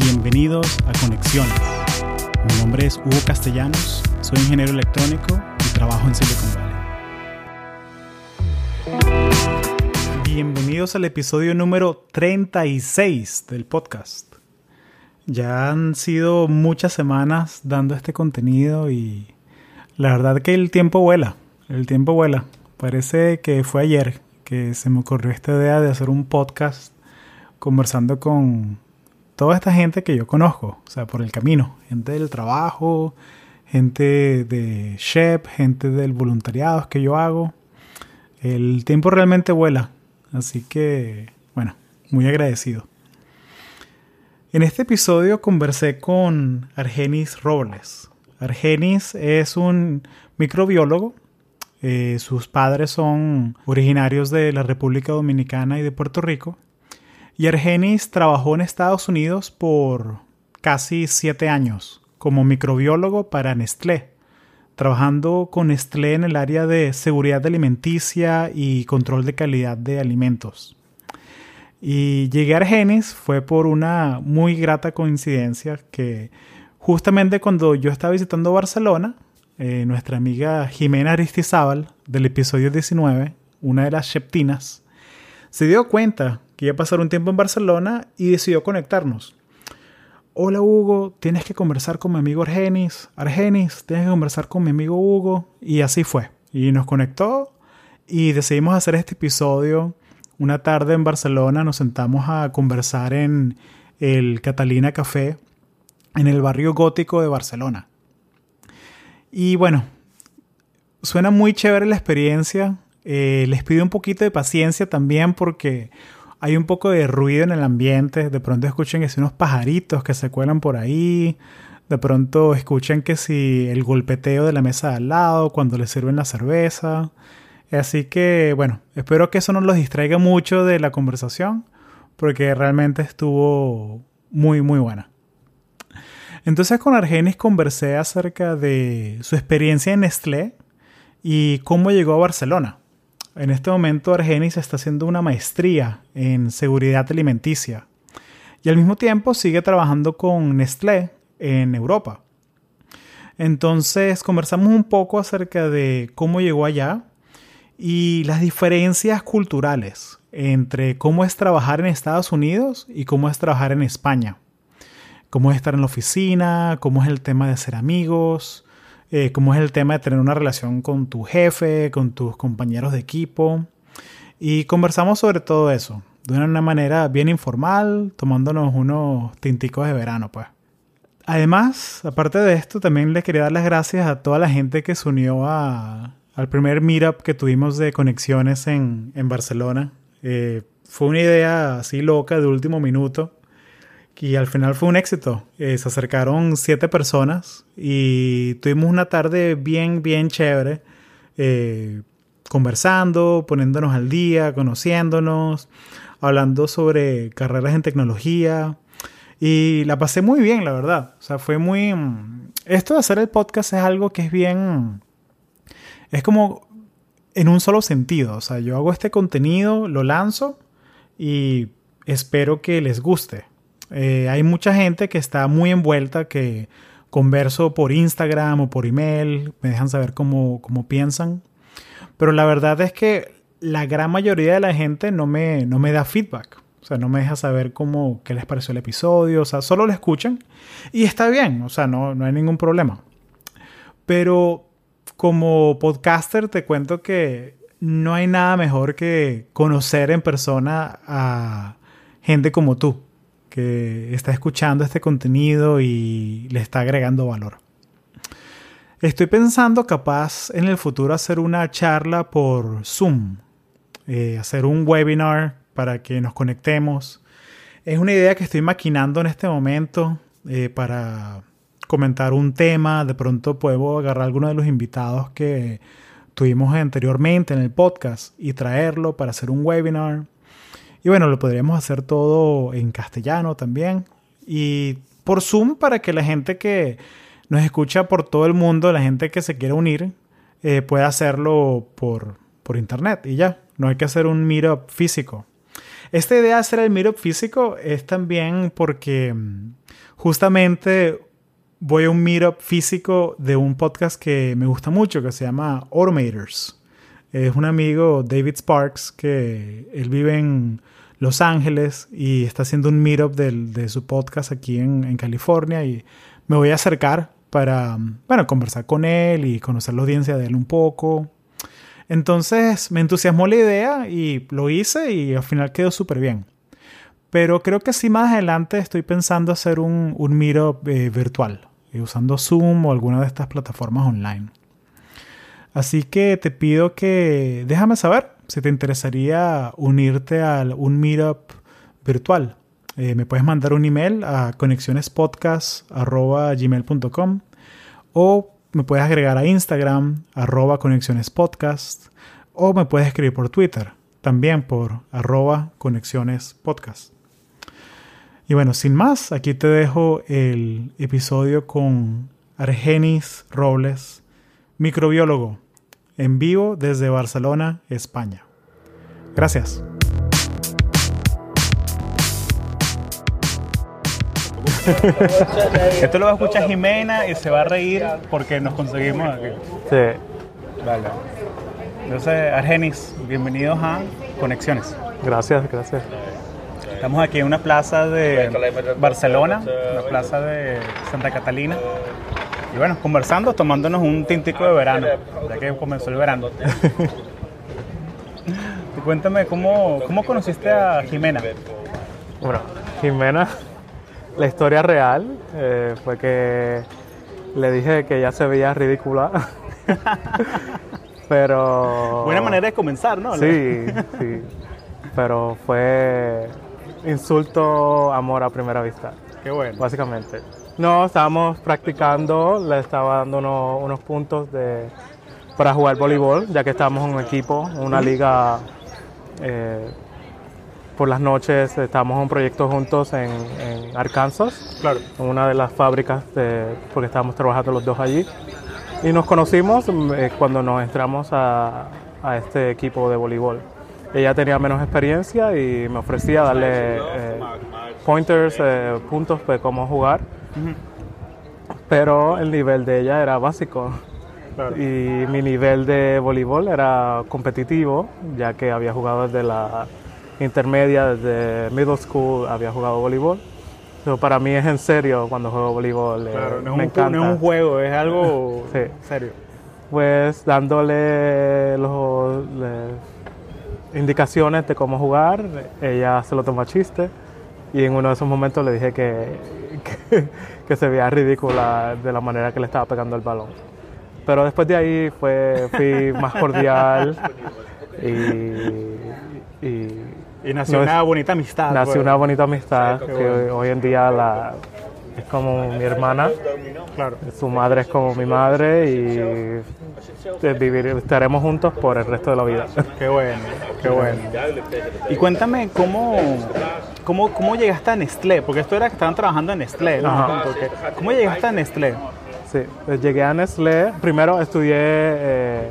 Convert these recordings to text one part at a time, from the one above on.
Bienvenidos a Conexiones. Mi nombre es Hugo Castellanos, soy ingeniero electrónico y trabajo en Silicon Valley. Bienvenidos al episodio número 36 del podcast. Ya han sido muchas semanas dando este contenido y la verdad que el tiempo vuela, el tiempo vuela. Parece que fue ayer que se me ocurrió esta idea de hacer un podcast conversando con toda esta gente que yo conozco, o sea, por el camino, gente del trabajo, gente de Shep, gente del voluntariado que yo hago. El tiempo realmente vuela, así que, bueno, muy agradecido. En este episodio conversé con Argenis Robles. Argenis es un microbiólogo. Eh, sus padres son originarios de la República Dominicana y de Puerto Rico. Y Argenis trabajó en Estados Unidos por casi siete años como microbiólogo para Nestlé, trabajando con Nestlé en el área de seguridad alimenticia y control de calidad de alimentos. Y llegué a Argenis fue por una muy grata coincidencia que justamente cuando yo estaba visitando Barcelona, eh, nuestra amiga Jimena Aristizábal del episodio 19, una de las Sheptinas, se dio cuenta que iba a pasar un tiempo en Barcelona y decidió conectarnos. Hola Hugo, tienes que conversar con mi amigo Argenis. Argenis, tienes que conversar con mi amigo Hugo. Y así fue. Y nos conectó y decidimos hacer este episodio. Una tarde en Barcelona nos sentamos a conversar en el Catalina Café, en el barrio gótico de Barcelona. Y bueno, suena muy chévere la experiencia. Eh, les pido un poquito de paciencia también porque hay un poco de ruido en el ambiente. De pronto escuchen que si unos pajaritos que se cuelan por ahí. De pronto escuchen que si el golpeteo de la mesa de al lado cuando les sirven la cerveza. Así que, bueno, espero que eso no los distraiga mucho de la conversación, porque realmente estuvo muy, muy buena. Entonces con Argenis conversé acerca de su experiencia en Nestlé y cómo llegó a Barcelona. En este momento Argenis está haciendo una maestría en seguridad alimenticia y al mismo tiempo sigue trabajando con Nestlé en Europa. Entonces conversamos un poco acerca de cómo llegó allá y las diferencias culturales entre cómo es trabajar en Estados Unidos y cómo es trabajar en España. Cómo es estar en la oficina, cómo es el tema de ser amigos, eh, cómo es el tema de tener una relación con tu jefe, con tus compañeros de equipo. Y conversamos sobre todo eso, de una manera bien informal, tomándonos unos tinticos de verano, pues. Además, aparte de esto, también les quería dar las gracias a toda la gente que se unió a, al primer meetup que tuvimos de conexiones en, en Barcelona. Eh, fue una idea así loca de último minuto y al final fue un éxito. Eh, se acercaron siete personas y tuvimos una tarde bien, bien chévere, eh, conversando, poniéndonos al día, conociéndonos, hablando sobre carreras en tecnología. Y la pasé muy bien, la verdad. O sea, fue muy... Mm, esto de hacer el podcast es algo que es bien... Es como en un solo sentido. O sea, yo hago este contenido, lo lanzo y espero que les guste. Eh, hay mucha gente que está muy envuelta, que converso por Instagram o por email, me dejan saber cómo, cómo piensan. Pero la verdad es que la gran mayoría de la gente no me, no me da feedback. O sea, no me deja saber cómo, qué les pareció el episodio. O sea, solo lo escuchan. Y está bien, o sea, no, no hay ningún problema. Pero como podcaster te cuento que no hay nada mejor que conocer en persona a gente como tú está escuchando este contenido y le está agregando valor. Estoy pensando capaz en el futuro hacer una charla por Zoom, eh, hacer un webinar para que nos conectemos. Es una idea que estoy maquinando en este momento eh, para comentar un tema. De pronto puedo agarrar alguno de los invitados que tuvimos anteriormente en el podcast y traerlo para hacer un webinar. Y bueno, lo podríamos hacer todo en castellano también. Y por Zoom para que la gente que nos escucha por todo el mundo, la gente que se quiera unir, eh, pueda hacerlo por, por internet y ya. No hay que hacer un meetup físico. Esta idea de hacer el meetup físico es también porque mm, justamente voy a un meetup físico de un podcast que me gusta mucho que se llama Automators. Es un amigo, David Sparks, que él vive en Los Ángeles y está haciendo un meetup de su podcast aquí en, en, California y me voy a acercar para, bueno, conversar con él y conocer la audiencia de él un poco. Entonces me entusiasmó la idea y lo hice y al final quedó súper bien. Pero creo que sí más adelante estoy pensando hacer un, un meetup eh, virtual, eh, usando Zoom o alguna de estas plataformas online. Así que te pido que déjame saber si te interesaría unirte a un meetup virtual. Eh, me puedes mandar un email a conexionespodcast.gmail.com o me puedes agregar a Instagram, arroba conexionespodcast, o me puedes escribir por Twitter, también por arroba conexionespodcast. Y bueno, sin más, aquí te dejo el episodio con Argenis Robles, microbiólogo, en vivo desde Barcelona, España. Gracias. Esto lo va a escuchar Jimena y se va a reír porque nos conseguimos aquí. Sí. Vale. Entonces, Argenis, bienvenidos a Conexiones. Gracias, gracias. Estamos aquí en una plaza de Barcelona, una plaza de Santa Catalina. Y bueno, conversando, tomándonos un tintico de verano, ya que comenzó el verano. y cuéntame, ¿cómo, ¿cómo conociste a Jimena? Bueno, Jimena la historia real eh, fue que le dije que ya se veía ridícula. Pero. Buena manera de comenzar, ¿no? Sí, sí. Pero fue insulto, amor a primera vista. Qué bueno. Básicamente. No, estábamos practicando, le estaba dando unos, puntos de, para jugar voleibol, ya que estábamos en un equipo, una liga eh, por las noches estábamos en un proyecto juntos en, Arkansas, claro. en una de las fábricas, porque estábamos trabajando los dos allí. Y nos conocimos eh, cuando nos entramos a, este equipo de voleibol. Ella tenía menos experiencia y me ofrecía darle eh, pointers, puntos de cómo jugar. Pero el nivel de ella era básico. Y mi nivel de voleibol era competitivo, ya que había jugado desde la intermedia, desde middle school había jugado voleibol. Pero para mí es en serio cuando juego voleibol. Eh, claro, no, me es un, no es un juego, es algo serio. Pues dándole los, indicaciones de cómo jugar, ella se lo tomó a chiste y en uno de esos momentos le dije que, que, que se veía ridícula de la manera que le estaba pegando el balón. Pero después de ahí fue, fui más cordial y, y y nació una bonita amistad. Nació pues. una bonita amistad que hoy, en día la, es como mi hermana. Claro. Su madre es como mi madre y vivir, estaremos juntos por el resto de la vida. Qué bueno, qué bueno. Y cuéntame cómo, cómo, cómo llegaste a Nestlé, porque esto era que estaban trabajando en Nestlé, ¿no? ¿Cómo llegaste a Nestlé? Sí, pues llegué a Nestlé. Primero estudié eh,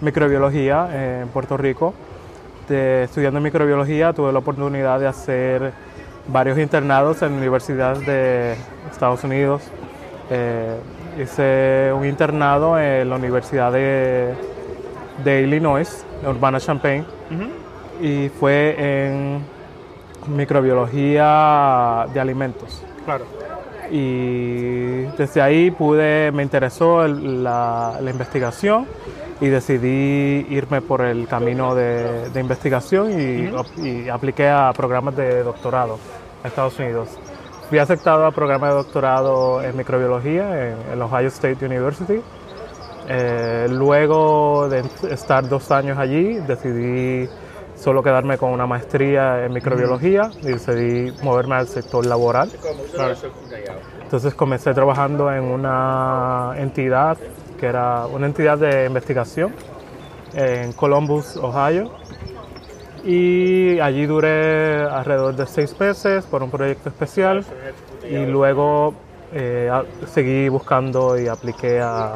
microbiología en Puerto Rico estudiando microbiología tuve la oportunidad de hacer varios internados en universidades de Estados Unidos. Eh, hice un internado en la Universidad de, de Illinois, Urbana-Champaign, y fue en microbiología de alimentos. Claro. Y desde ahí pude, me interesó la, la investigación y decidí irme por el camino de, investigación y, apliqué a programas de doctorado en Estados Unidos. Fui aceptado a programa de doctorado en microbiología en, el Ohio State University. Eh, luego de estar dos años allí, decidí solo quedarme con una maestría en microbiología y decidí moverme al sector laboral. Entonces comencé trabajando en una entidad que era una entidad de investigación en Columbus, Ohio. Y allí duré alrededor de seis meses por un proyecto especial y luego eh, seguí buscando y apliqué a,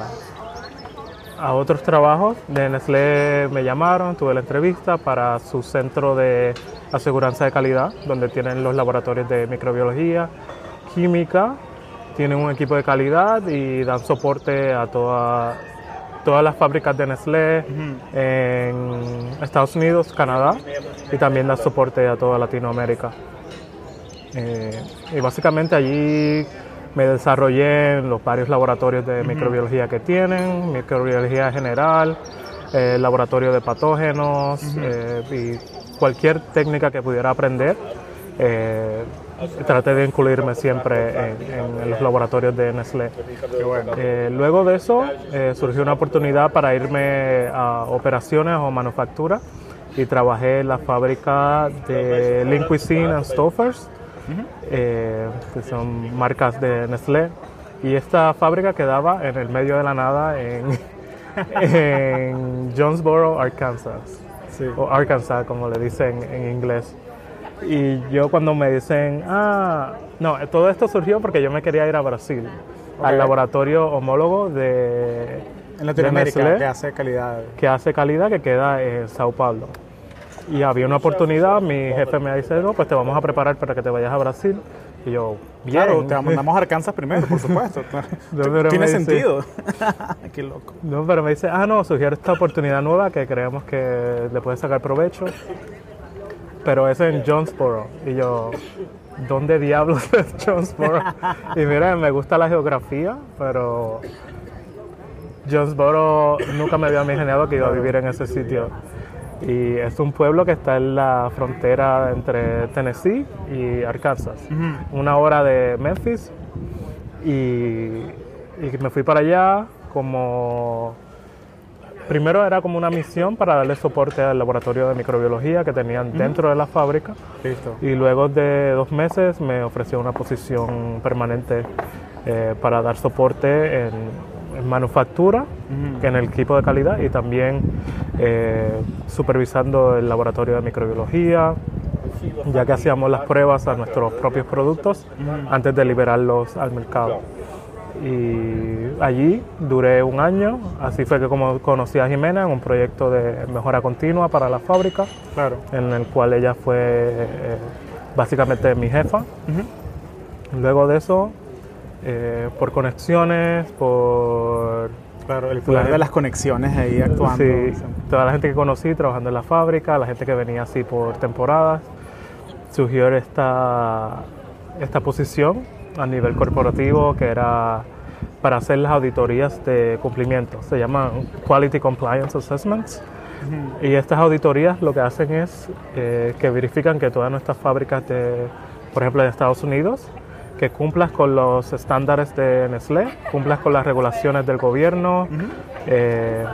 a otros trabajos. De Nestlé me llamaron, tuve la entrevista para su centro de aseguranza de calidad, donde tienen los laboratorios de microbiología, química, tienen un equipo de calidad y dan soporte a toda, todas las fábricas de Nestlé en Estados Unidos, Canadá y también dan soporte a toda Latinoamérica. Eh, y básicamente allí me desarrollé en los varios laboratorios de microbiología que tienen, microbiología general, eh, laboratorio de patógenos eh, y cualquier técnica que pudiera aprender. Traté de incluirme siempre en, en los laboratorios de Nestlé. Eh, luego de eso eh, surgió una oportunidad para irme a operaciones o manufactura y trabajé en la fábrica de Lean Cuisine and Stouffer's, eh, que son marcas de Nestlé. Y esta fábrica quedaba en el medio de la nada en, en Jonesboro, Arkansas. O Arkansas, como le dicen en inglés. Y yo cuando me dicen, ah, no, todo esto surgió porque yo me quería ir a Brasil, al laboratorio homólogo de, En Latinoamérica, de Nestlé, que hace calidad. que hace calidad, que queda en Sao Paulo. Y había una oportunidad, mi jefe me dice, no, pues te vamos a preparar para que te vayas a Brasil. Y yo, bien. Claro, te mandamos a Arkansas primero, por supuesto. No, Tiene dice- sentido. Qué loco. No, pero me dice, ah, no, sugiere esta oportunidad nueva que creemos que le puede sacar provecho. Pero es en Jonesboro. Y yo, ¿dónde diablos es Jonesboro? Y mira, me gusta la geografía, pero Jonesboro nunca me había imaginado que iba a vivir en ese sitio. Y es un pueblo que está en la frontera entre Tennessee y Arkansas. Una hora de Memphis. Y, y me fui para allá como... Primero era como una misión para darle soporte al laboratorio de microbiología que tenían dentro de la fábrica. Listo. Y luego de dos meses me ofreció una posición permanente eh, para dar soporte en, en manufactura, en el equipo de calidad y también eh, supervisando el laboratorio de microbiología, ya que hacíamos las pruebas a nuestros propios productos antes de liberarlos al mercado. Y allí duré un año, así fue que como conocí a Jimena en un proyecto de mejora continua para la fábrica Claro. en el cual ella fue eh, básicamente mi jefa. Luego de eso, eh, por conexiones, por Claro, el poder La- de las conexiones ahí actuando. sí, toda la gente que conocí trabajando en la fábrica, la gente que venía así por temporadas, surgió esta, esta posición a nivel corporativo que era para hacer las auditorías de cumplimiento. Se llaman Quality Compliance Assessments. Y estas auditorías lo que hacen es eh, que verifican que todas nuestras fábricas, de, por ejemplo, de Estados Unidos, que cumplas con los estándares de Nestlé, cumplas con las regulaciones del gobierno eh,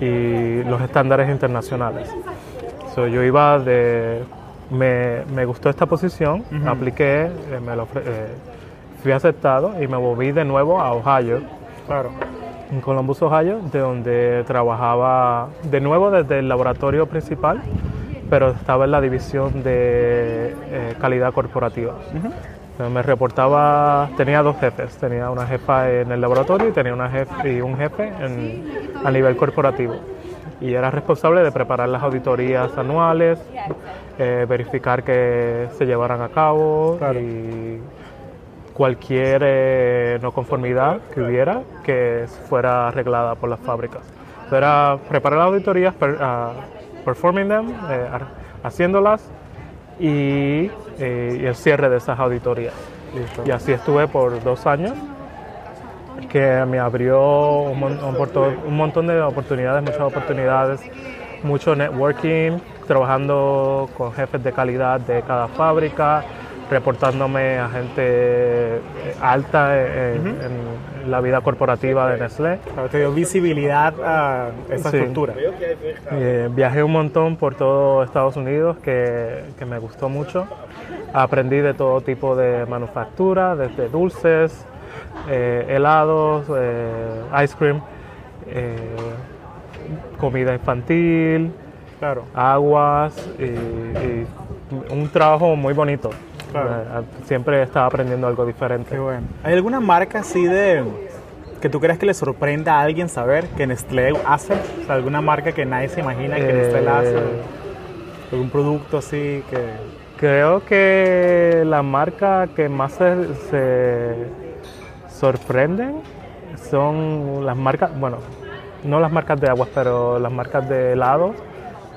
y los estándares internacionales. So, yo iba de... Me, me gustó esta posición, apliqué, eh, me lo fui aceptado y me moví de nuevo a Ohio Claro. en Columbus, Ohio, de donde trabajaba de nuevo desde el laboratorio principal, pero estaba en la división de eh, calidad corporativa. Entonces, Me reportaba, tenía dos jefes, tenía una jefa en el laboratorio y tenía una jefe, y un jefe en- a nivel corporativo. Y era responsable de preparar las auditorías anuales, eh, verificar que se llevaran a cabo Claro. y cualquier eh, no conformidad que hubiera que fuera arreglada por las fábricas. Era preparar las auditorías, per- ah, performing them, eh, ha- haciéndolas y, eh, y el cierre de esas auditorías. Listo. Y así estuve por dos años, que me abrió un, mon- un montón de oportunidades, muchas oportunidades, mucho networking, trabajando con jefes de calidad de cada fábrica, reportándome a gente eh, alta en, en la vida corporativa de Nestlé. Claro, te dio visibilidad a esa Sí. estructura. Eh, viajé un montón por todo Estados Unidos que, que me gustó mucho. Aprendí de todo tipo de manufactura, desde dulces, eh, helados, eh, ice cream, eh, comida infantil, Claro. aguas y, y un trabajo muy bonito. Claro. Eh, siempre estaba aprendiendo algo diferente. Qué bueno. ¿Hay alguna marca así de, que tú creas que le sorprenda a alguien saber que Nestlé hace, o sea, alguna marca que nadie se imagina que Nestlé la hace, Eh, algún producto así que... Creo que la marca que más se, se sorprenden son las marcas, bueno, no las marcas de aguas, pero las marcas de helados,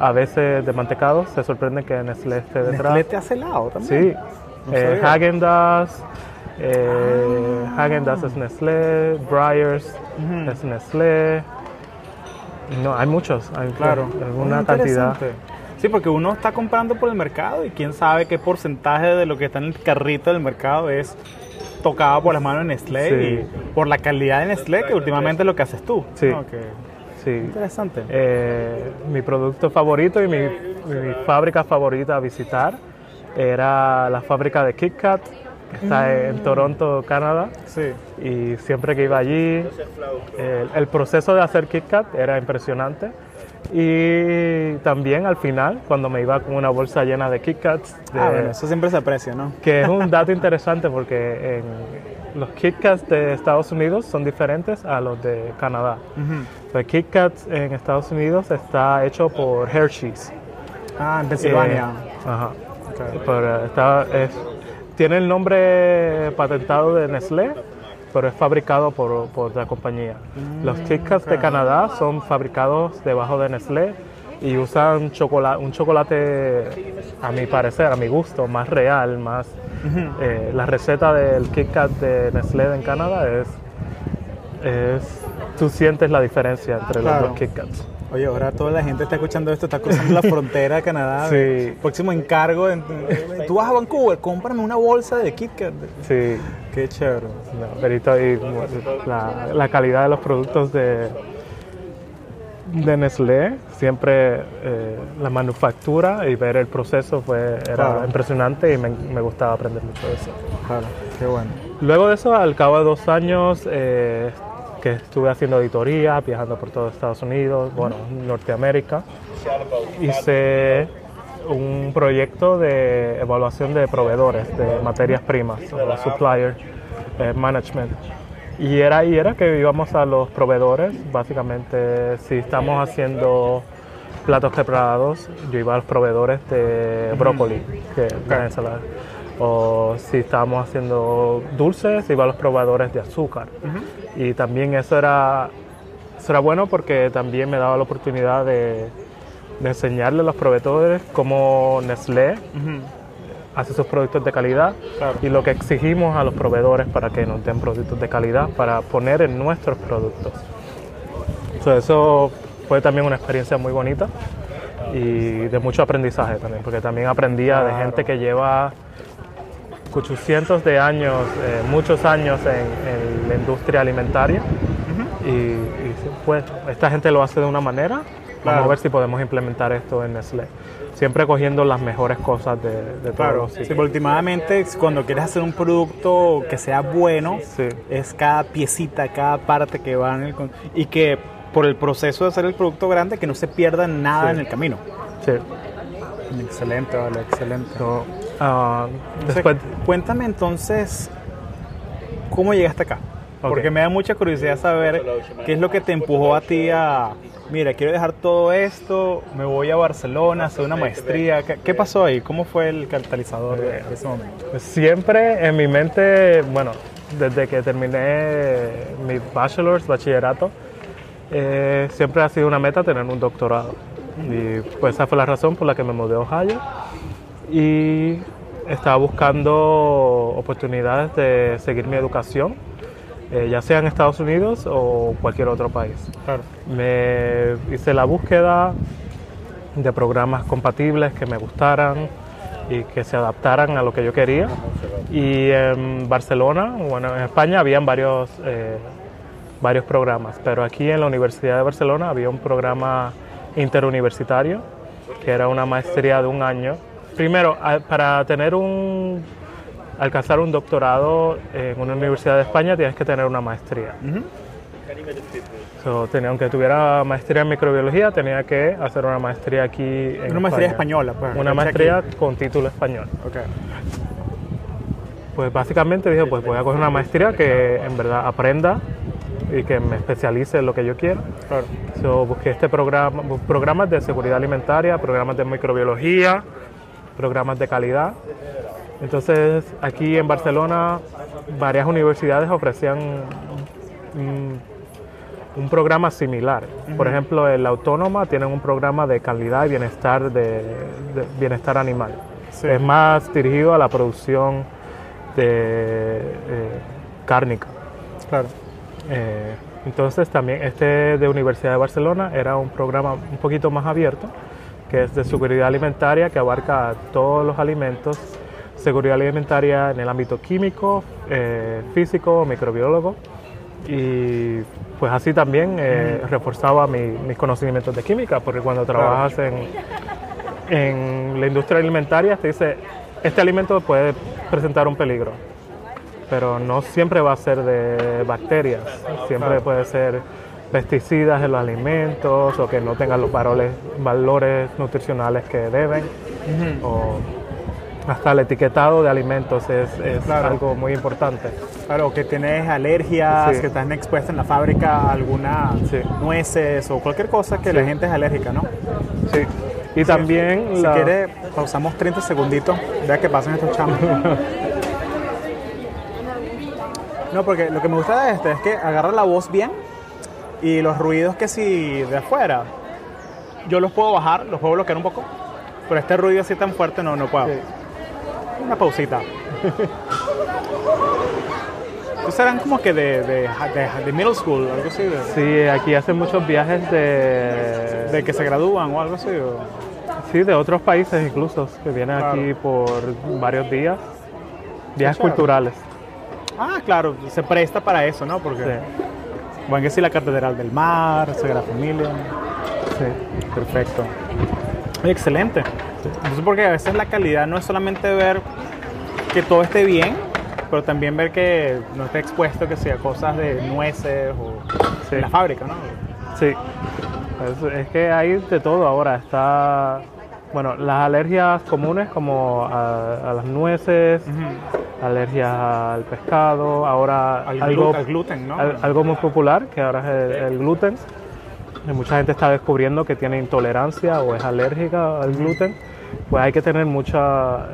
a veces de mantecados, se sorprenden que Nestlé esté detrás. Nestlé te hace helado también. Sí, No eh. Häagen-Dazs, eh, Ah. Häagen-Dazs es Nestlé, Breyers Ujú. es Nestlé. No, hay muchos, hay Claro, una Muy cantidad. Sí, porque uno está comprando por el mercado y quién sabe qué porcentaje de lo que está en el carrito del mercado es tocado por las manos de Nestlé Sí. y por la calidad de Nestlé, que últimamente es lo que haces tú. Sí. Sí. interesante. Eh, mi producto favorito y mi, mi fábrica favorita a visitar era la fábrica de Kit Kat, que está en Toronto, Canadá. sí. Y siempre que iba allí, el, el proceso de hacer Kit Kat era impresionante. Y también al final, cuando me iba con una bolsa llena de Kit Kats, de- Ah, bueno, eso siempre se aprecia, ¿no? que es un dato interesante porque en los Kit Kats de Estados Unidos son diferentes a los de Canadá. Ujú. El Kit Kat en Estados Unidos está hecho por Hershey's. Ah, en Pensilvania. Eh, ajá. Ok. Pero está, es- tiene el nombre patentado de Nestlé, pero es fabricado por, por la compañía. Los Kit Kats de Canadá son fabricados debajo de Nestlé y usan chocolate, un chocolate, a mi parecer, a mi gusto, más real, más... eh, la receta del Kit Kat de Nestlé en Canadá es... es tú sientes la diferencia entre Claro. los dos Kit Kats. Oye, ahora toda la gente está escuchando esto, está cruzando la frontera de Canadá. Sí. Próximo encargo. en- tú vas a Vancouver, cómprame una bolsa de Kit Kat. Sí, Qué chévere. No, Perito, y la, la calidad de los productos de, de Nestlé, siempre eh, la manufactura y ver el proceso fue, era Claro. impresionante y me, me gustaba aprender mucho de eso. Claro, qué bueno. Luego de eso, al cabo de dos años eh, que estuve haciendo auditoría, viajando por todo Estados Unidos, bueno, Norteamérica, hice un proyecto de evaluación de proveedores de materias primas, o supplier eh, management. Y era ahí era que íbamos a los proveedores, básicamente si estamos haciendo platos preparados, yo iba a los proveedores de brócoli, que una ensalada. O si estábamos haciendo dulces, iba a los proveedores de azúcar. Y también eso era, eso era bueno porque también me daba la oportunidad de, de enseñarle a los proveedores cómo Nestlé hace sus productos de calidad Claro. y lo que exigimos a los proveedores para que nos den productos de calidad para poner en nuestros productos. So, eso fue también una experiencia muy bonita y de mucho aprendizaje también, porque también aprendía de gente que lleva 800 de años, eh, muchos años en, en la industria alimentaria y, y sí, pues esta gente lo hace de una manera. Vamos Claro. a ver si podemos implementar esto en Nestlé. Siempre cogiendo las mejores cosas de, de Claro, todos. sí, porque últimamente cuando quieres hacer un producto que sea bueno, Sí. es cada piecita, cada parte que va en el... Y que por el proceso de hacer el producto grande, que no se pierda nada Sí. en el camino. Sí. Excelente, vale, excelente. Entonces, después, cuéntame entonces, ¿cómo llegaste acá? Porque me da mucha curiosidad saber qué es lo que te empujó a ti a, mira, quiero dejar todo esto, me voy a Barcelona, hacer una maestría. ¿Qué, qué pasó ahí? ¿Cómo fue el catalizador de, de ese momento? siempre en mi mente, bueno, desde que terminé mi bachelor's, bachillerato, eh, siempre ha sido una meta tener un doctorado. Y pues esa fue la razón por la que me mudé a Ohio. Y estaba buscando oportunidades de seguir mi educación, eh, ya sea en Estados Unidos o cualquier otro país. Claro. Me hice la búsqueda de programas compatibles que me gustaran y que se adaptaran a lo que yo quería. Y en Barcelona, bueno, en España habían varios, eh, varios programas, pero aquí en la Universidad de Barcelona había un programa interuniversitario que era una maestría de un año. Primero, para tener un alcanzar un doctorado en una universidad de España tienes que tener una maestría. So, tenía, aunque tuviera maestría en microbiología, tenía que hacer una maestría aquí en Una maestría española, pues. Una maestría aquí. con título español. Ok. Pues básicamente dije, pues voy a coger una maestría que en verdad aprenda y que me especialice en lo que yo quiero. So, busqué este programa, programas de seguridad alimentaria, programas de microbiología, programas de calidad. Entonces, aquí en Barcelona, varias universidades ofrecían un, programa similar. Por ejemplo, en la Autónoma tienen un programa de calidad y bienestar de, bienestar animal. Es más dirigido a la producción de eh, cárnica. Claro. Eh, entonces también este de Universidad de Barcelona era un programa un poquito más abierto, que es de seguridad alimentaria, que abarca todos los alimentos, seguridad alimentaria en el ámbito químico, eh, físico, microbiólogo, y pues así también eh, reforzaba mis conocimientos de química, porque cuando trabajas en, en la industria alimentaria te dice, este alimento puede presentar un peligro pero no siempre va a ser de bacterias, siempre puede ser pesticidas en los alimentos o que no tengan los valores, valores nutricionales que deben, o hasta el etiquetado de alimentos es, algo muy importante. Claro, que tienes alergias, que están expuestas en la fábrica a algunas nueces o cualquier cosa que la gente es alérgica, ¿no? Sí. Y también... Si quiere, pausamos 30 segunditos, vea que pasan estos chamos. No, porque lo que me gusta de este es que agarra la voz bien y los ruidos que si de afuera, yo los puedo bajar, los puedo bloquear un poco, pero este ruido así tan fuerte no, no puedo. Una pausita. Estos eran como que de, de, de, middle school, algo así. Sí, aquí hacen muchos viajes de... De que se gradúan o algo así. Sí, de otros países incluso, que vienen aquí por varios días. Viajes culturales. Ah, claro, se presta para eso, ¿no? Porque, sí. Bueno, que sí, la Catedral del Mar, Sagrada Familia. Sí, perfecto. Excelente. Entonces, porque a veces la calidad no es solamente ver que todo esté bien, pero también ver que no esté expuesto que sea cosas de nueces o de la fábrica, ¿no? Sí. Es, que hay de todo ahora. Está, bueno, las alergias comunes como a, las nueces, alergias al pescado, ahora algo, gluten, ¿no? algo muy popular que ahora es el, gluten. mucha gente está descubriendo que tiene intolerancia o es alérgica al gluten. Pues hay que tener mucha,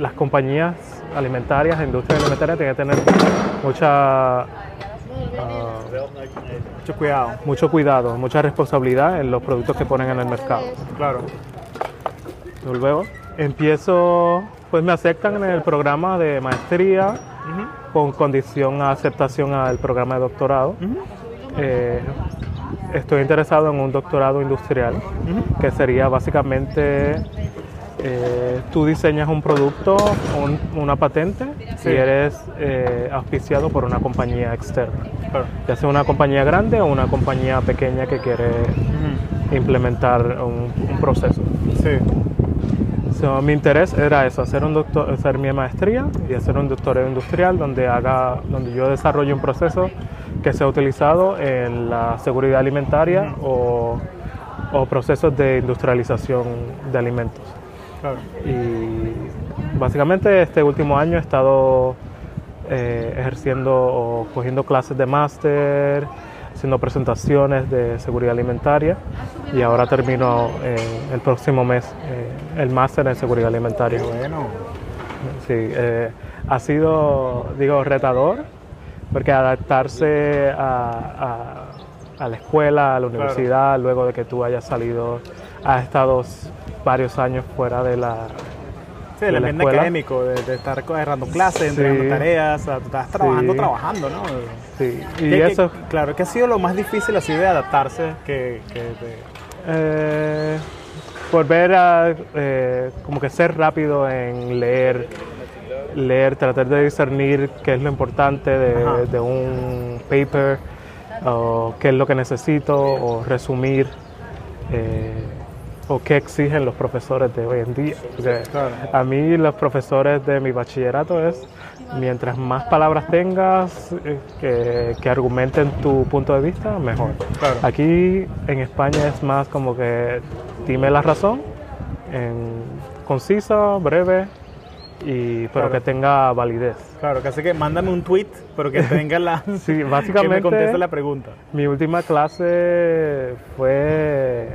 las compañías alimentarias, la industria alimentaria tiene que tener mucha ah, mucho cuidado. Mucho cuidado, mucha responsabilidad en los productos que ponen en el mercado. Claro. Luego empiezo pues me aceptan en el programa de maestría con condición a aceptación al programa de doctorado. Eh, estoy interesado en un doctorado industrial, que sería básicamente eh, tú diseñas un producto, una patente, si eres eh, auspiciado por una compañía externa, ya sea una compañía grande o una compañía pequeña que quiere implementar un, un proceso. Sí mi interés era eso, hacer, un doctor, hacer mi maestría y hacer un doctorado industrial donde, haga, donde yo desarrolle un proceso que sea utilizado en la seguridad alimentaria o, o procesos de industrialización de alimentos. Y básicamente este último año he estado eh, ejerciendo o cogiendo clases de máster, haciendo presentaciones de seguridad alimentaria y ahora termino eh, el próximo mes eh, el máster en seguridad alimentaria. bueno. Sí, eh, ha sido, digo, retador, porque adaptarse a, la escuela, a la universidad, luego de que tú hayas salido, has estado varios años fuera de la, Sí, el ambiente académico, de, estar agarrando clases, entregando tareas, o estás trabajando, trabajando, ¿no? Sí, y eso... claro, ¿qué ha sido lo más difícil así de adaptarse que, eh, volver a eh, como que ser rápido en leer, leer, tratar de discernir qué es lo importante de, un paper, o qué es lo que necesito, o resumir. Eh, o qué exigen los profesores de hoy en día. a mí los profesores de mi bachillerato es, mientras más palabras tengas que, que argumenten tu punto de vista, mejor. Aquí en España es más como que dime la razón, en concisa, breve, y, pero Claro. que tenga validez. Claro, que así que mándame un tweet, pero que tenga la... Sí, que me básicamente conteste la pregunta. mi última clase fue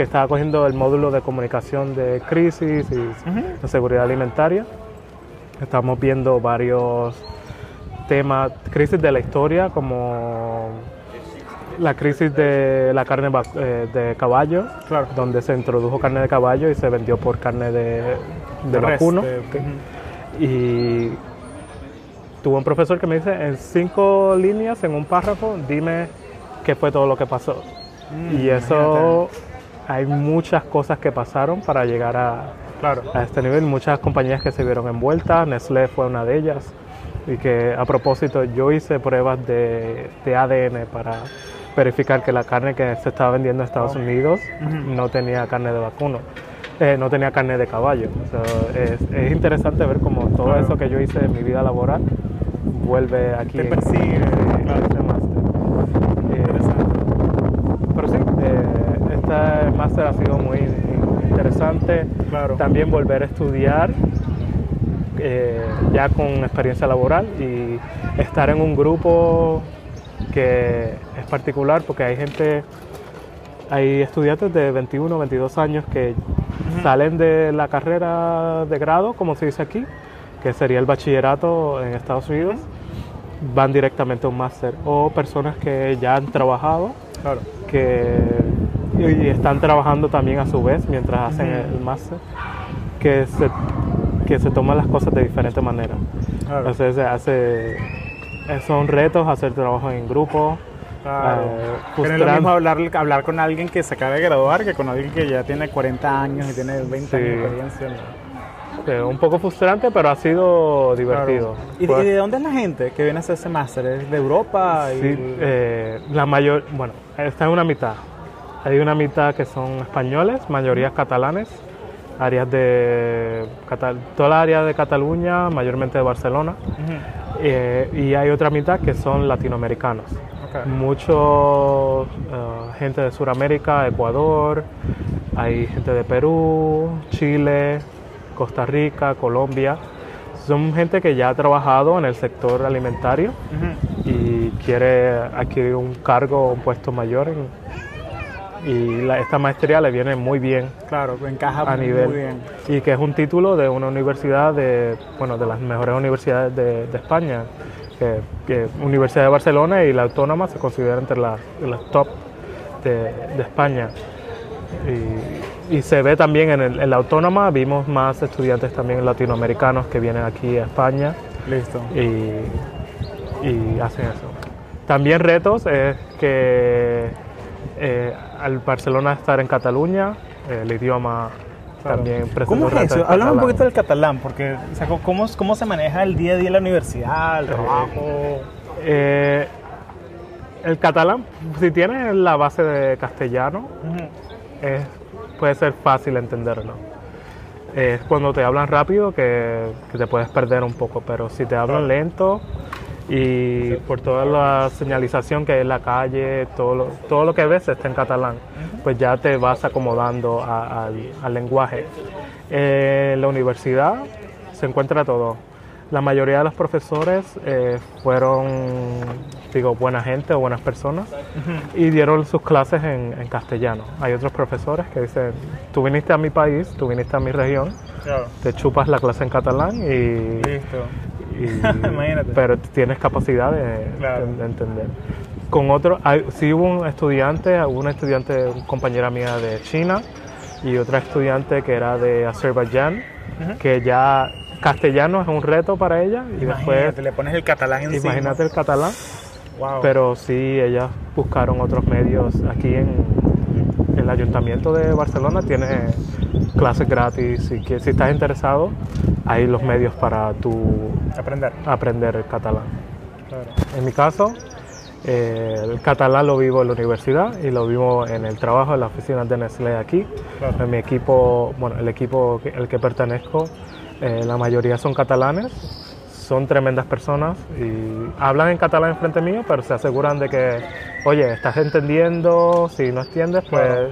que estaba cogiendo el módulo de comunicación de crisis y de seguridad alimentaria. Estamos viendo varios temas, crisis de la historia, como la crisis de la carne eh, de caballo, Claro. donde se introdujo carne de caballo y se vendió por carne de, de vacuno. de- ujú. Y tuve un profesor que me dice, en cinco líneas, en un párrafo, dime qué fue todo lo que pasó. Mm, y eso, hay muchas cosas que pasaron para llegar a, Claro. a este nivel, muchas compañías que se vieron envueltas, Nestlé fue una de ellas. Y que a propósito yo hice pruebas de, de ADN para verificar que la carne que se estaba vendiendo en Estados. Unidos no tenía carne de vacuno, eh, no tenía carne de caballo. O sea, es, es interesante ver cómo todo Claro. eso que yo hice en mi vida laboral vuelve aquí. Te persigue, en claro. este máster. Eh, Interesante. pero sí, eh, ha sido muy interesante. Claro. También volver a estudiar eh, ya con experiencia laboral y estar en un grupo que es particular porque hay gente, hay estudiantes de 21, 22 años que salen de la carrera de grado, como se dice aquí, que sería el bachillerato en Estados Unidos, van directamente a un máster o personas que ya han trabajado Claro. que y están trabajando también a su vez mientras hacen el máster, que se, que se toman las cosas de diferente manera. Claro. Entonces se hace, eh, son retos hacer trabajo en grupo. Claro. eh, no es lo mismo hablar, hablar con alguien que se acaba de graduar que con alguien que ya tiene 40 años y tiene 20 Sí. años de experiencia. ¿no? un poco frustrante, pero ha sido divertido. Claro. ¿Y, de- Fue- y de dónde es la gente que viene a hacer ese máster? ¿Es de Europa? Y- Sí, eh, la mayor, bueno, está en una mitad. Hay una mitad que son españoles, mayoría catalanes, áreas de Catal- toda la área de Cataluña, mayormente de Barcelona, eh, y hay otra mitad que son latinoamericanos. Ok. Mucho eh, gente de Sudamérica, Ecuador, hay gente de Perú, Chile, Costa Rica, Colombia. Son gente que ya ha trabajado en el sector alimentario y quiere adquirir un cargo o un puesto mayor. en- y la- esta maestría le viene muy bien Claro, encaja a muy nivel. bien. Y que es un título de una universidad, de, bueno, de las mejores universidades de, de España. Que, que Universidad de Barcelona y la Autónoma se consideran entre las, las top de, de España. Y, y se ve también en, el- en la Autónoma, vimos más estudiantes también latinoamericanos que vienen aquí a España Listo. y, y hacen eso. También retos es que eh, al Barcelona estar en Cataluña, el idioma Claro. también presenta ¿Cómo un es eso? Háblame un poquito del catalán, porque o sea, ¿cómo, ¿cómo se maneja el día a día en la universidad, el trabajo? Eh, el catalán, si tienes la base de castellano, es- puede ser fácil entenderlo. Es cuando te hablan rápido que, que te puedes perder un poco, pero si te hablan lento y por toda la señalización que hay en la calle, todo lo, todo lo que ves está en catalán, pues ya te vas acomodando a- al, al lenguaje. Eh, en la universidad se encuentra todo. La mayoría de los profesores eh, fueron, digo, buena gente o buenas personas y dieron sus clases en, en castellano. Hay otros profesores que dicen, tú viniste a mi país, tú viniste a mi región, te chupas la clase en catalán y, Listo. Y- Imagínate. pero tienes capacidad de, Claro. de entender. Con otro, hay- sí hubo un estudiante, una estudiante, una compañera mía de China y otra estudiante que era de Azerbaiyán, que ya castellano es un reto para ella y Imagínate, después le pones el catalán encima. imagínate el catalán. Wow. Pero sí, ellas buscaron otros medios. Aquí en el Ayuntamiento de Barcelona tiene clases gratis y que si estás interesado, hay los medios para tú Aprender. aprender el catalán. Claro. En mi caso, eh, el catalán lo vivo en la universidad y lo vivo en el trabajo en la oficina de Nestlé aquí. Claro. En mi equipo, bueno, el equipo al que pertenezco, eh, la mayoría son catalanes, son tremendas personas y hablan en catalán enfrente mío, pero se aseguran de que, oye, estás entendiendo, si no entiendes, pues Claro.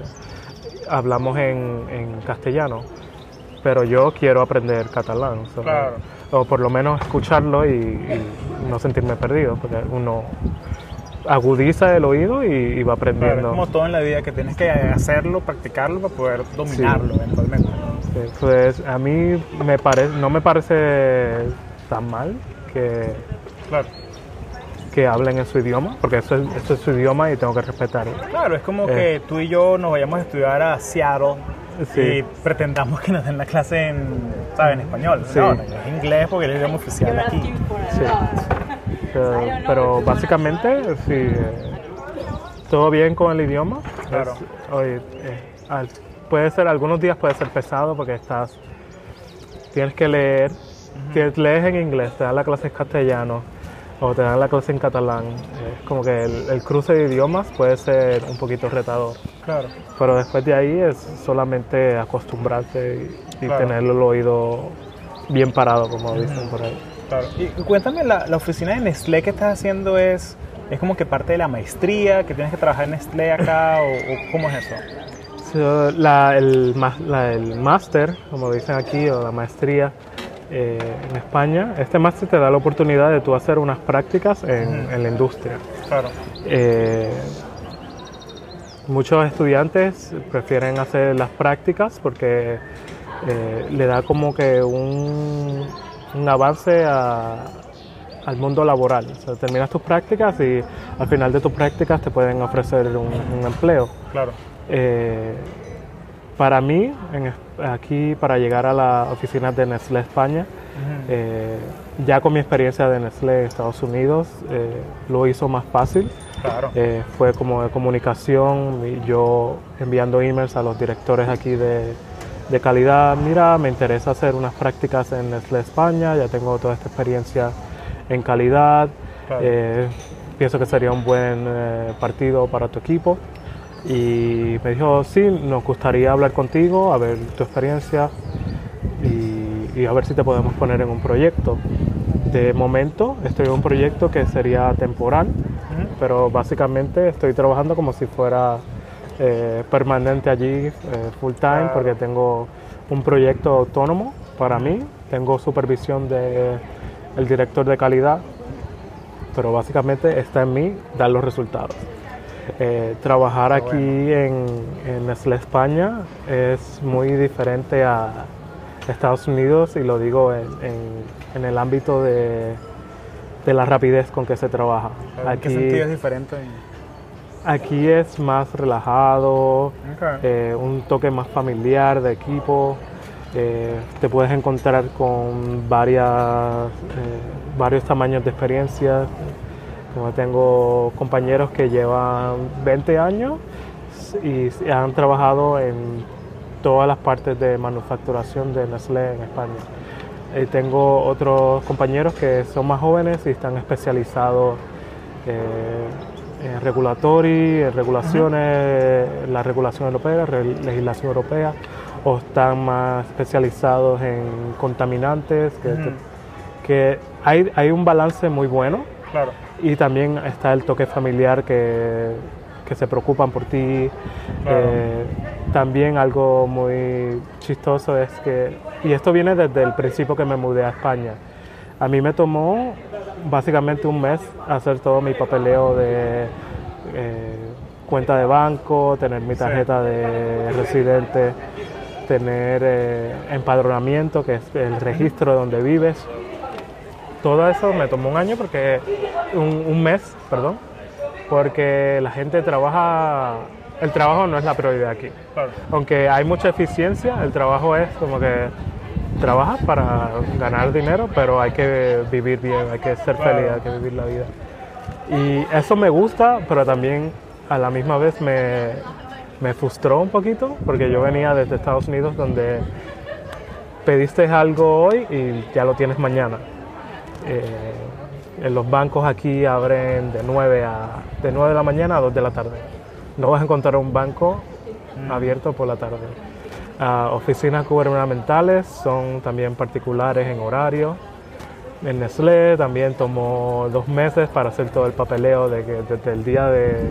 hablamos en, en castellano. pero yo quiero aprender catalán. so, Claro. O por lo menos escucharlo y, y no sentirme perdido, porque uno agudiza el oído y, y va Claro, aprendiendo. es como todo en la vida que tienes que hacerlo, practicarlo para poder dominarlo eventualmente. Sí, Pues a mí me parece, no me parece tan mal que, Claro. que hablen en su idioma, porque eso es, eso es su idioma y tengo que respetarlo. Claro, es como Eh. que tú y yo nos vayamos a estudiar a Seattle Sí. y pretendamos que nos den la clase en, ¿sabes? en español. Sí. No, no, es inglés porque es el idioma oficial aquí. Sí. Pero, pero básicamente, sí, eh, todo bien con el idioma. Claro. Es- oye, eh, al- puede ser, algunos días puede ser pesado porque estás, tienes que leer, que lees en inglés, te dan la clase en castellano o te dan la clase en catalán. Es como que el, el cruce de idiomas puede ser un poquito retador. Claro. Pero después de ahí es solamente acostumbrarse y, y Claro. tener el oído bien parado, como dicen por ahí. Claro. Y cuéntame, la, la oficina de Nestlé que estás haciendo es, es como que parte de la maestría, que tienes que trabajar en Nestlé acá, o, o cómo es eso? So, la- el máster, como dicen aquí, o la maestría eh, en España, este máster te da la oportunidad de tú hacer unas prácticas en, en la industria. Claro. Eh, muchos estudiantes prefieren hacer las prácticas porque eh, le da como que un, un avance a- al mundo laboral. O sea, terminas tus prácticas y al final de tus prácticas te pueden ofrecer un- un empleo. Claro. Eh, para mí, en es- aquí para llegar a la oficina de Nestlé España, eh, ya con mi experiencia de Nestlé en Estados Unidos, eh, lo hizo más fácil. Claro. Eh, fue como de comunicación, yo enviando emails a los directores aquí de, de calidad, mira, me interesa hacer unas prácticas en Nestlé España, ya tengo toda esta experiencia en calidad, Claro. eh, pienso que sería un buen eh, partido para tu equipo. Y me dijo, sí, nos gustaría hablar contigo, a ver tu experiencia y, y a ver si te podemos poner en un proyecto. De momento estoy en un proyecto que sería temporal, pero básicamente estoy trabajando como si fuera eh, permanente allí, eh, full time, porque tengo un proyecto autónomo para mí, tengo supervisión del el director de calidad, pero básicamente está en mí dar los resultados. Eh, trabajar aquí en, en Nestlé España es muy diferente a Estados Unidos y lo digo en, en- en el ámbito de, de la rapidez con que se trabaja. ¿En qué sentido es diferente? Aquí es más relajado, eh, un toque más familiar de equipo. eh, te puedes encontrar con varias, eh, varios tamaños de experiencia. Tengo compañeros que llevan 20 años y han trabajado en todas las partes de manufacturación de Nestlé en España. Y tengo otros compañeros que son más jóvenes y están especializados eh, en regulatory, en regulaciones, la regulación europea, legislación europea, o están más especializados en contaminantes, que hay, hay un balance muy bueno Claro. Y también está el toque familiar que, que se preocupan por ti. Claro. Eh, también algo muy chistoso es que, y esto viene desde el principio que me mudé a España, a mí me tomó básicamente un mes hacer todo mi papeleo de eh, cuenta de banco, tener mi Sí. tarjeta de residente, tener eh, empadronamiento, que es el registro de donde vives. Todo eso me tomó un año porque un, un mes, perdón, porque la gente trabaja, el trabajo no es la prioridad aquí. Claro. Aunque hay mucha eficiencia, el trabajo es como que trabajas para ganar dinero, pero hay que vivir bien, hay que ser Claro. feliz, hay que vivir la vida. Y eso me gusta, pero también a la misma vez me, me frustró un poquito, porque yo venía desde Estados Unidos donde pediste algo hoy y ya lo tienes mañana. Eh, en los bancos aquí abren de 9, a, de 9 de la mañana a 2 de la tarde. No vas a encontrar un banco abierto por la tarde. Ah, oficinas gubernamentales son también particulares en horario. En Nestlé también tomó dos meses para hacer todo el papeleo de que, desde el día de,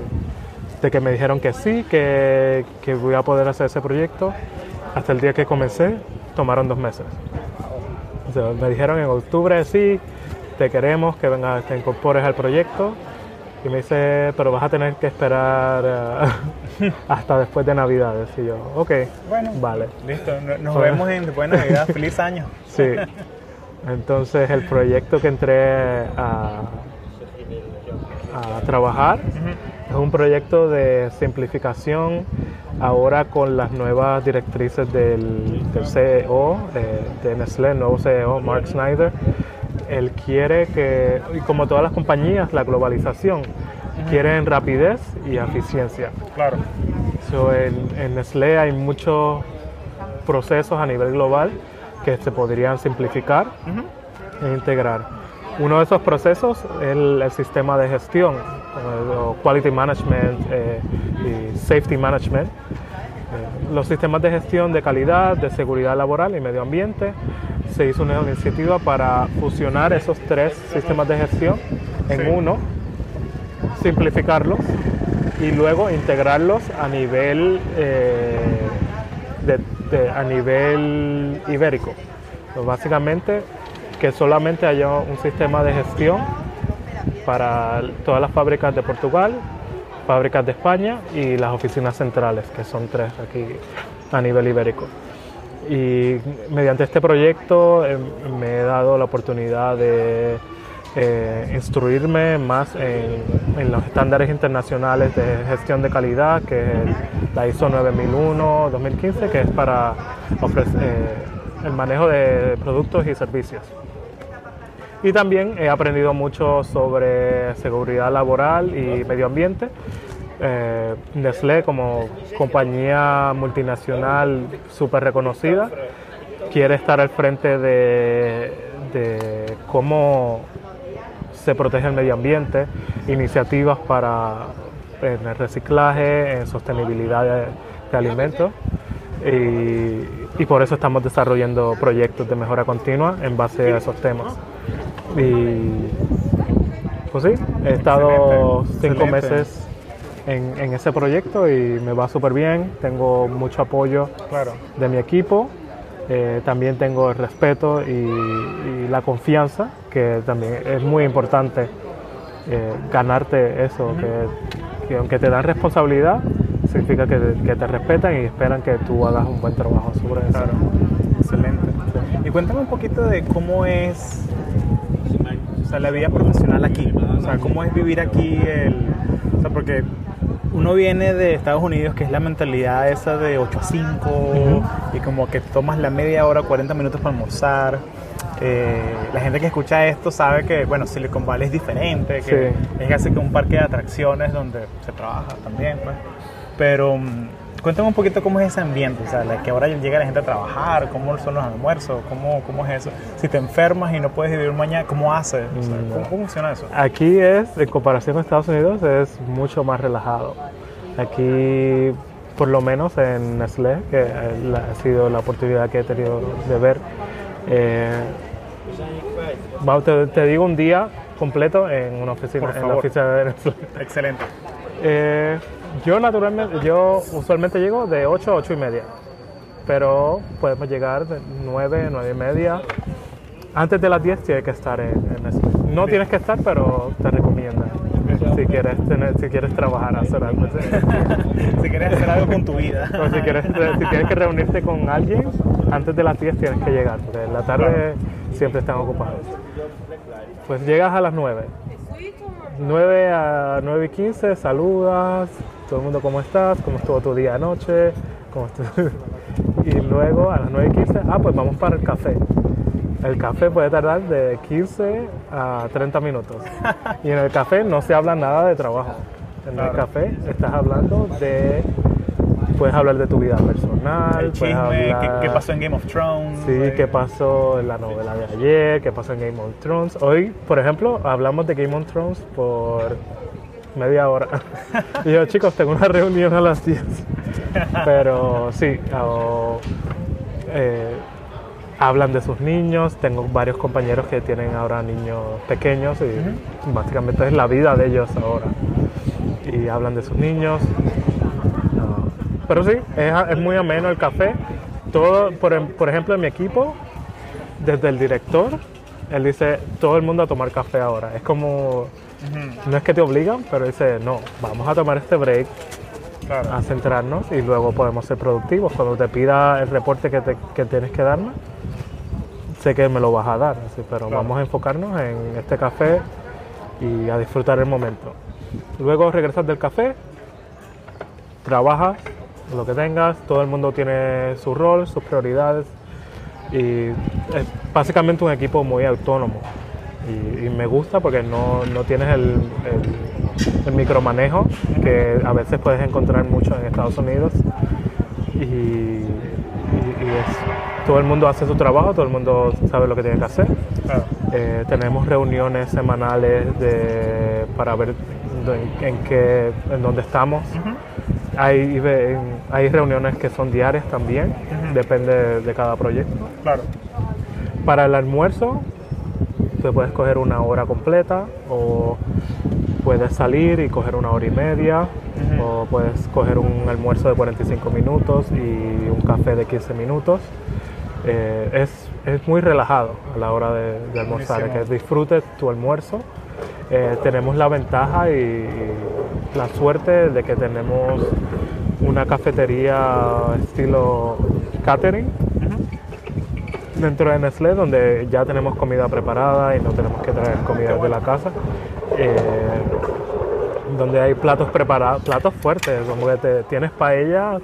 de que me dijeron que sí, que, que voy a poder hacer ese proyecto, hasta el día que comencé. tomaron dos meses. O sea, me dijeron en octubre, sí, te queremos que vengas, te incorpores al proyecto. Y me dice, pero vas a tener que esperar eh, hasta después de Navidades. Y yo, ok, Bueno, vale. listo. no- Nos Bueno. vemos en después de Navidad. Feliz año. Sí. Entonces el proyecto que entré a, a trabajar es un proyecto de simplificación ahora con las nuevas directrices del, del CEO, eh, de Nestlé, el nuevo CEO, Mark Snyder. Él quiere que, y como todas las compañías, la globalización, quieren rapidez y eficiencia. Claro. So, en, en Nestlé hay muchos procesos a nivel global que se podrían simplificar e integrar. Uno de esos procesos es el, el sistema de gestión, eh, o Quality Management eh, y Safety Management. Eh, los sistemas de gestión de calidad, de seguridad laboral y medio ambiente. Se hizo una iniciativa para fusionar esos tres sistemas de gestión en Sí. uno, simplificarlos y luego integrarlos a nivel eh, de- de- a nivel ibérico. So, básicamente que solamente haya un sistema de gestión para todas las fábricas de Portugal, fábricas de España y las oficinas centrales, que son tres aquí a nivel ibérico. Y mediante este proyecto eh, me he dado la oportunidad de eh, instruirme más en, los estándares internacionales de gestión de calidad, que es la ISO 9001-2015, que es para ofrecer eh, el manejo de productos y servicios. Y también he aprendido mucho sobre seguridad laboral y medio ambiente. Eh, Nestlé como compañía multinacional súper reconocida quiere estar al frente de, cómo se protege el medio ambiente, iniciativas para el reciclaje, en sostenibilidad de, alimentos y por eso estamos desarrollando proyectos de mejora continua en base a esos temas. Y pues sí, he estado Excelente, cinco excelente. meses en, en ese proyecto y me va súper bien, tengo mucho apoyo Claro. de mi equipo, eh, también tengo el respeto y, y la confianza, que también es muy importante eh, ganarte eso, que, que aunque te dan responsabilidad, significa que, que te respetan y esperan que tú hagas un buen trabajo sobre eso. Claro. Excelente. Y cuéntame un poquito de cómo es o sea, la vida profesional aquí. O sea, cómo es vivir aquí el... O sea, porque uno viene de Estados Unidos, que es la mentalidad esa de 8 a 5, y como que tomas la media hora, 40 minutos para almorzar. Eh, la gente que escucha esto sabe que, bueno, Silicon Valley es diferente, que Sí. es casi que un parque de atracciones donde se trabaja también, pues. Pero mm, cuéntame un poquito cómo es ese ambiente, o sea, la que ahora llega la gente a trabajar, cómo son los almuerzos, cómo, cómo es eso. Si te enfermas y no puedes vivir mañana, ¿cómo haces? O sea, ¿cómo, cómo funciona eso? Aquí es, en comparación con Estados Unidos, es mucho más relajado. Aquí, por lo menos en Nestlé, que ha sido la oportunidad que he tenido de ver, eh, te, te digo un día completo en una oficina, en la oficina de Nestlé. Excelente. Eh, yo naturalmente, yo usualmente llego de 8 a 8 y media, pero podemos llegar de 9, 9 y media. Antes de las 10 tienes que estar en, en Nestlé. No tienes que estar, pero te recomiendan. Si quieres, tener, si quieres trabajar, hacer algo. si quieres hacer algo con tu vida. O si, quieres, si tienes que reunirte con alguien, antes de las 10 tienes que llegar, porque en la tarde siempre están ocupados. Pues llegas a las 9. 9 a 9 y 15, saludas, todo el mundo cómo estás, cómo estuvo tu día anoche, cómo y luego a las 9 y 15, ah, pues vamos para el café. El café puede tardar de 15 a 30 minutos. Y en el café no se habla nada de trabajo. En el café estás hablando de... Puedes hablar de tu vida personal, El chisme, ¿qué, hablar- qué pasó en Game of Thrones? Sí, Eh, qué pasó en la novela de ayer, qué pasó en Game of Thrones. Hoy, por ejemplo, hablamos de Game of Thrones por media hora. y yo, chicos, tengo una reunión a las 10. Pero sí, eh, hablan de sus niños. Tengo varios compañeros que tienen ahora niños pequeños y básicamente es la vida de ellos ahora. Y hablan de sus niños. Pero sí, es, es muy ameno el café. todo, por, em- por ejemplo, en mi equipo, desde el director, él dice, todo el mundo a tomar café ahora. Es como, no es que te obligan, pero dice, no, vamos a tomar este break, Claro. a centrarnos y luego podemos ser productivos. Cuando te pida el reporte que, te- que tienes que darme, sé que me lo vas a dar, así, pero Claro. vamos a enfocarnos en este café y a disfrutar el momento. Luego regresas del café, trabajas lo que tengas, todo el mundo tiene su rol, sus prioridades y es básicamente un equipo muy autónomo. Y, y me gusta porque no, no tienes el, el- el micromanejo que a veces puedes encontrar mucho en Estados Unidos. Y, y- y es- todo el mundo hace su trabajo, todo el mundo sabe lo que tiene que hacer. Claro. Eh, tenemos reuniones semanales de, para ver en, en qué, en dónde estamos. hay, hay reuniones que son diarias también, depende de cada proyecto. Claro. Para el almuerzo, te puedes coger una hora completa o puedes salir y coger una hora y media o puedes coger un almuerzo de 45 minutos y un café de 15 minutos. Eh, es, es muy relajado a la hora de, de almorzar, Buenísimo. que disfrutes tu almuerzo. Eh, tenemos la ventaja y, y la suerte de que tenemos una cafetería estilo catering dentro de Nestlé donde ya tenemos comida preparada y no tenemos que traer comida de la casa. Eh, donde hay platos preparados, platos fuertes, como que te- tienes paella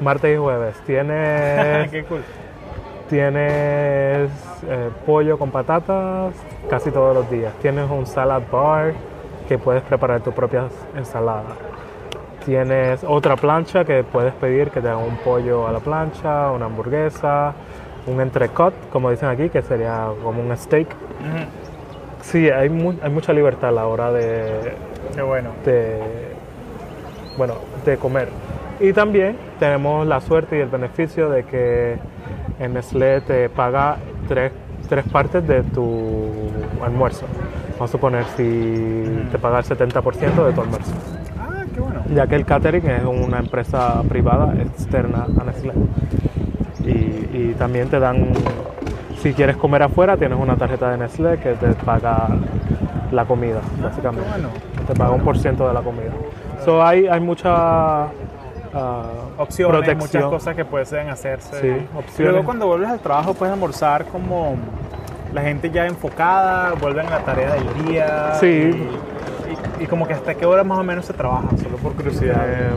martes y jueves, tienes, Qué cool. tienes eh, pollo con patatas casi todos los días, tienes un salad bar que puedes preparar tus propias ensaladas. Tienes otra plancha que puedes pedir que te haga un pollo a la plancha, una hamburguesa, un entrecot, como dicen aquí, que sería como un steak. Sí, hay, mu- hay mucha libertad a la hora de, Qué bueno. de, bueno, de comer. Y también tenemos la suerte y el beneficio de que en Nestlé te paga tres, tres partes de tu almuerzo. Vamos a suponer si te paga el 70% de tu almuerzo. Ah, qué bueno. Ya que el catering es una empresa privada externa a Nestlé. Y, también te dan, si quieres comer afuera, tienes una tarjeta de Nestlé que te paga la comida, básicamente. bueno. Te paga un por ciento de la comida. So, hay, hay mucha ah, Opciones, protección. muchas cosas que pueden hacerse. Sí, opciones. Luego cuando vuelves al trabajo puedes almorzar como la gente ya enfocada, vuelven a la tarea del día. Sí. Y, y- y como que hasta qué hora más o menos se trabaja, solo por curiosidad. Eh,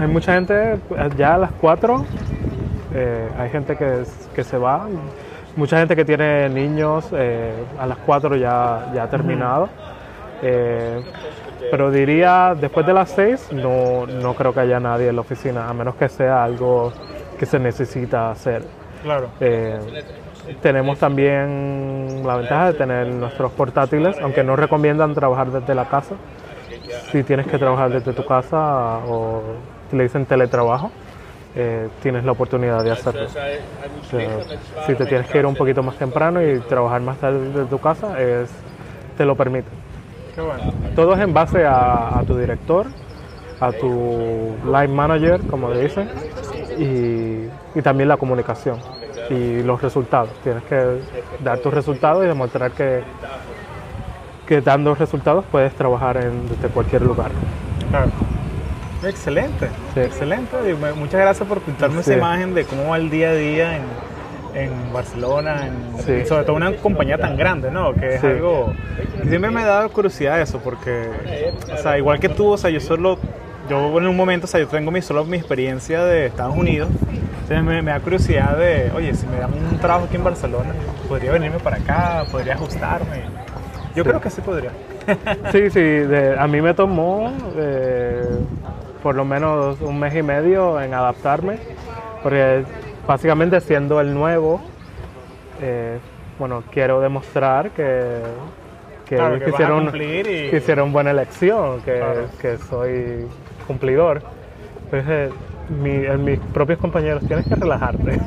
hay mucha gente, ya a las 4, eh, hay gente que, se va. Mucha gente que tiene niños, eh, a las 4 ya, ya ha terminado. Eh, pero diría, después de las 6, no, no creo que haya nadie en la oficina, a menos que sea algo que se necesita hacer. claro. Tenemos también la ventaja de tener nuestros portátiles, aunque no recomiendan trabajar desde la casa. Si tienes que trabajar desde tu casa o le dicen teletrabajo, eh, tienes la oportunidad de hacerlo. Si te tienes que ir un poquito más temprano y trabajar más tarde desde tu casa, es, te lo permite. Qué bueno. Todo es en base a, a tu director, a tu line manager, como le dicen, y, y también la comunicación y los resultados. Tienes que dar tus resultados y demostrar que, que dando resultados puedes trabajar en, desde cualquier lugar. Claro. Excelente, Sí. excelente. Muchas gracias por pintarme esa imagen de cómo va el día a día en, en Barcelona, en- Sí. sobre todo una compañía tan grande, ¿no? Que es Sí. algo siempre me ha dado curiosidad eso, porque, o sea, igual que tú, o sea, yo solo, yo en un momento, o sea, yo tengo mi, solo mi experiencia de Estados Unidos, entonces me, me da curiosidad de, oye, si me dan un trabajo aquí en Barcelona, podría venirme para acá, podría ajustarme. Yo Sí. creo que sí podría. Sí, sí, de- a mí me tomó eh, por lo menos un mes y medio en adaptarme, porque básicamente siendo el nuevo, eh, bueno, quiero demostrar que, que, Claro, hicieron, cumplir y- que hicieron buena elección, que, Claro. que soy cumplidor. Entonces, mi- en mis propios compañeros, tienes que relajarte.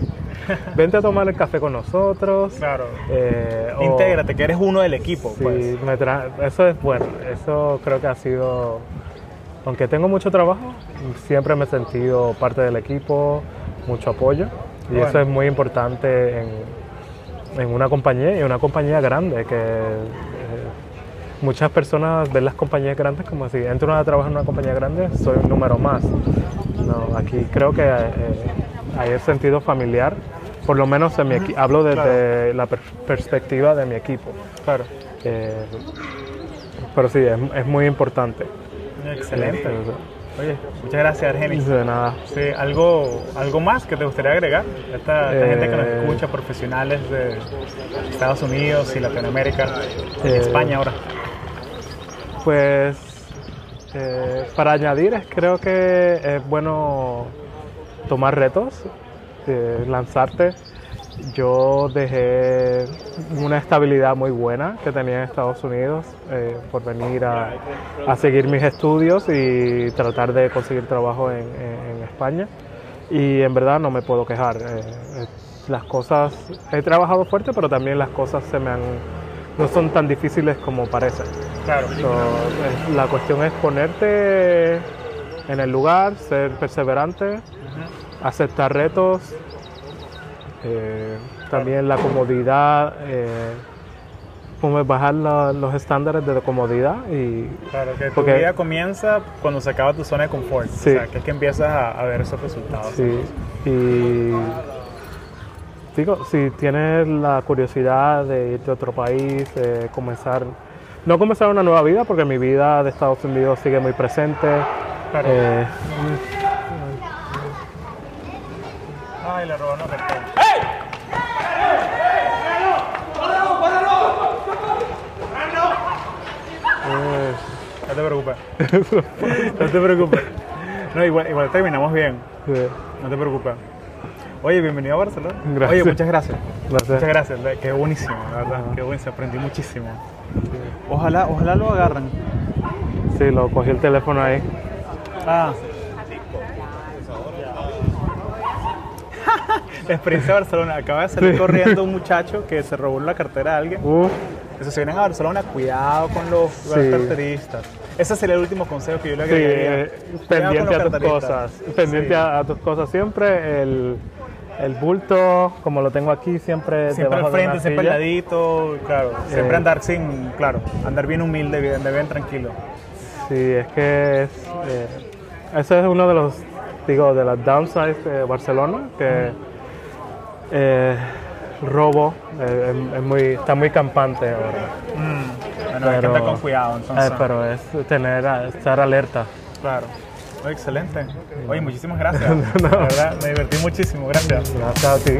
Vente a tomar el café con nosotros. Claro. eh, o- Intégrate, que eres uno del equipo, Sí, pues. me tra- eso es bueno. Eso creo que ha sido, aunque tengo mucho trabajo, siempre me he sentido parte del equipo, mucho apoyo. Y eso es muy importante en, en, una compañía y una compañía grande, que eh, muchas personas ven las compañías grandes como si entro a trabajar en una compañía grande, soy un número más. No, aquí creo que eh, hay el sentido familiar, por lo menos en mi equipo, hablo desde la perspectiva de mi equipo. Claro. Eh, pero sí, es, es muy importante. Excelente. Oye, muchas gracias, Argenis. De nada. Sí, ¿algo, ¿Algo más que te gustaría agregar? Esta, esta gente que nos Eh. escucha, profesionales de Estados Unidos y Latinoamérica, y Eh. España ahora. Pues eh, para añadir, es- creo que es bueno tomar retos, eh, lanzarte. Yo dejé una estabilidad muy buena que tenía en Estados Unidos eh, por venir a, a seguir mis estudios y tratar de conseguir trabajo en, en- en España. Y en verdad no me puedo quejar. eh, eh, las cosas, he trabajado fuerte, pero también las cosas se me han, no son tan difíciles como parecen. Claro. So, es- la cuestión es ponerte en el lugar, ser perseverante, aceptar retos, eh, también la comodidad, eh, como bajar la- los estándares de comodidad y Claro, que tu Porque- vida comienza cuando se acaba tu zona de confort. Sí. O sea, que es que empiezas a, a ver esos resultados. Sí, y digo, si tienes la curiosidad de irte a otro país, de comenzar, no comenzar una nueva vida, porque mi vida de Estados Unidos sigue muy presente. Claro. eh, Ay, le robaron la cartera. eh, No te preocupes. no te preocupes. No, igual, igual terminamos bien. sí, No te preocupes. Oye, bienvenido a Barcelona. Gracias. Oye, muchas gracias. gracias. Muchas gracias. la- Qué buenísimo, la verdad. Qué buenísimo. Aprendí muchísimo. Ojalá, ojalá lo agarran. Sí, lo cogí el teléfono ahí. Ah. Experiencia de Barcelona. Acaba de salir Sí. corriendo un muchacho que se robó la cartera de alguien. Uf, Entonces, si vienen a Barcelona, cuidado con los, carteristas. Ese sería el último consejo que yo le sí, agregaría. con pendiente a tus cosas. Pendiente Sí. a, a tus cosas. Siempre el, el bulto, como lo tengo aquí, siempre, Siempre debajo al de frente, una siempre al ladito, claro. Siempre Eh. andar sin, claro, andar bien humilde, bien, bien tranquilo. Sí, es que es, eh, ese es uno de los, digo, de las downsides de Barcelona, que eh, robo eh, es, es muy, está muy campante ahora. Mm, Bueno, hay que Pero- andar con cuidado, entonces. Eh, pero es tener, estar alerta. Claro. Excelente. Oye, muchísimas gracias. De verdad, me divertí muchísimo. Gracias. Gracias a ti.